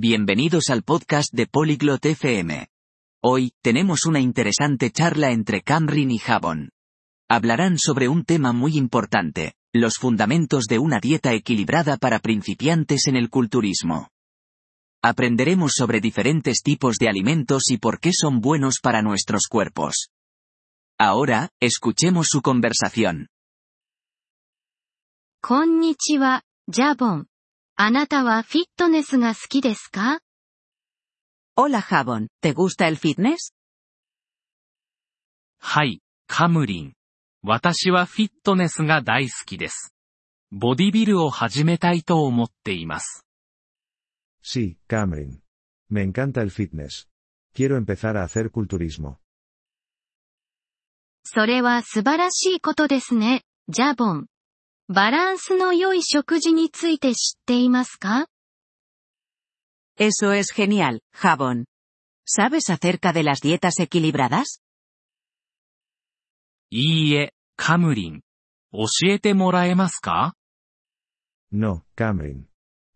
Bienvenidos al podcast de Polyglot FM. Hoy, tenemos una interesante charla entre Camryn y Javon. Hablarán sobre un tema muy importante, los fundamentos de una dieta equilibrada para principiantes en el culturismo. Aprenderemos sobre diferentes tipos de alimentos y por qué son buenos para nuestros cuerpos. Ahora, escuchemos su conversación. Konnichiwa, Javon. あなたはフィットネスが好きですか Hola Javon, ¿te gusta el fitness? はい、カムリン。私はフィットネスが大好きです。ボディビルを始めたいと思っています。Sí, Cameron. Me encanta el fitness. Quiero empezar a hacer culturismo. それは素晴らしいことですね、ジャボン。バランスの良い食事について知っていますか Eso es genial, Javon. ¿Sabes acerca de las dietas equilibradas? いいえ、カムリン。教えてもらえますか No, Cameron.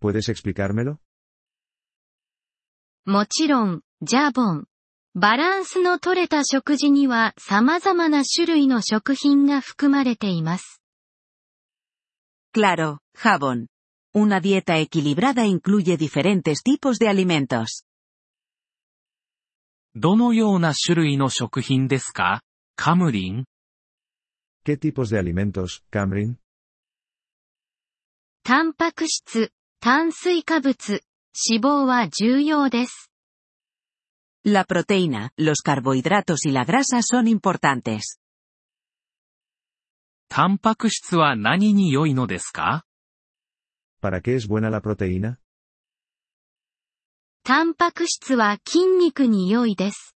¿Puedes explicármelo? もちろん、ジャボン。バランスの取れた食事には様々な種類の食品が含まれています。Claro, Javon. Una dieta equilibrada incluye diferentes tipos de alimentos. どのような種類の食品ですかカムリン ¿Qué tipos de alimentos, Cameron? タンパク質、炭水化物、脂肪は重要です。 La proteína, los carbohidratos y la grasa son importantes. タンパク質は何に良いのですか ¿Para qué es buena la proteína? タンパク質は筋肉に良いです。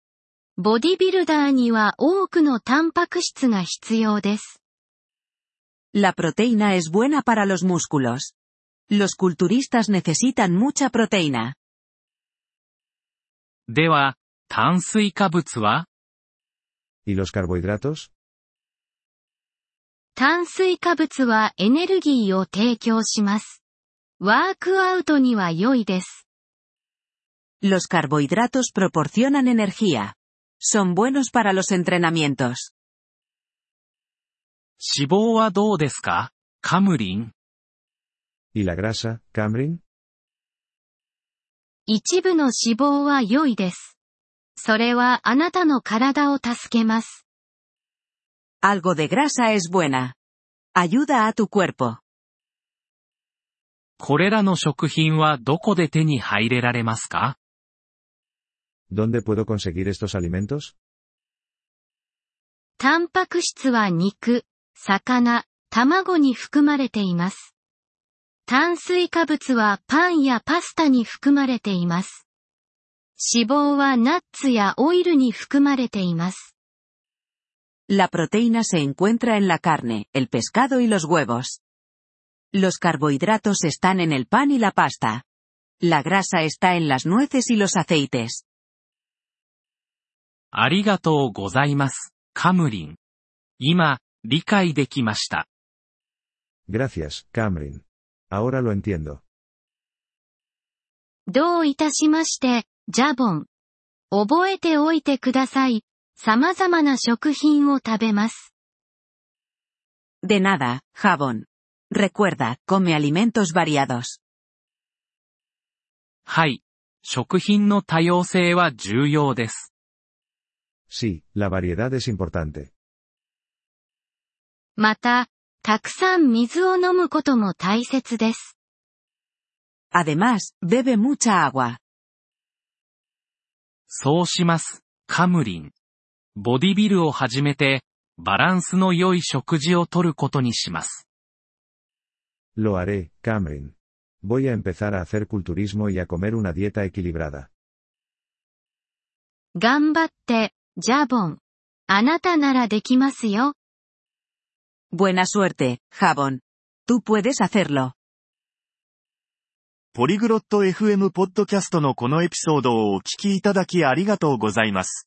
ボディビルダーには多くのタンパク質が必要です。La proteína es buena para los músculos. Los culturistas necesitan mucha proteína. では、炭水化物は ¿Y los carbohidratos? 炭水化物はエネルギーを提供します。ワークアウトには良いです。Los carbohidratos proporcionan energía. Son buenos para los entrenamientos. 脂肪はどうですかカムリン ¿Y la grasa, Cameron? 一部の脂肪は良いです。それはあなたの体を助けます。Algo de grasa es buena. Ayuda a tu cuerpo. これらの食品はどこで手に入れられますか？¿Dónde puedo conseguir estos alimentos? タンパク質は肉、魚、卵に含まれています。炭水化物はパンやパスタに含まれています。脂肪はナッツやオイルに含まれています。La proteína se encuentra en la carne, el pescado y los huevos. Los carbohidratos están en el pan y la pasta. La grasa está en las nueces y los aceites. ありがとうございます、カムリン。今、理解できました。 Gracias, Cameron. Ahora lo entiendo. どういたしまして、ジャボン。覚えておいてください。 様々な食品を食べます。De nada, Javon. Recuerda, come alimentos variados. はい。食品の多様性は重要です。Sí, la variedad es importante. また、たくさん水を飲むことも大切です。Además, bebe mucha agua. そうします、カムリン。ボディビルを始めて、バランスの良い食事をとることにします。Lo haré, Cameron. Voy a empezar a hacer culturismo y a comer una dieta equilibrada. 頑張って、ジャボン。あなたならできますよ。Buena suerte, Javon. Tú puedes hacerlo. ポリグロット FM ポッドキャストのこのエピソードをお聞きいただきありがとうございます。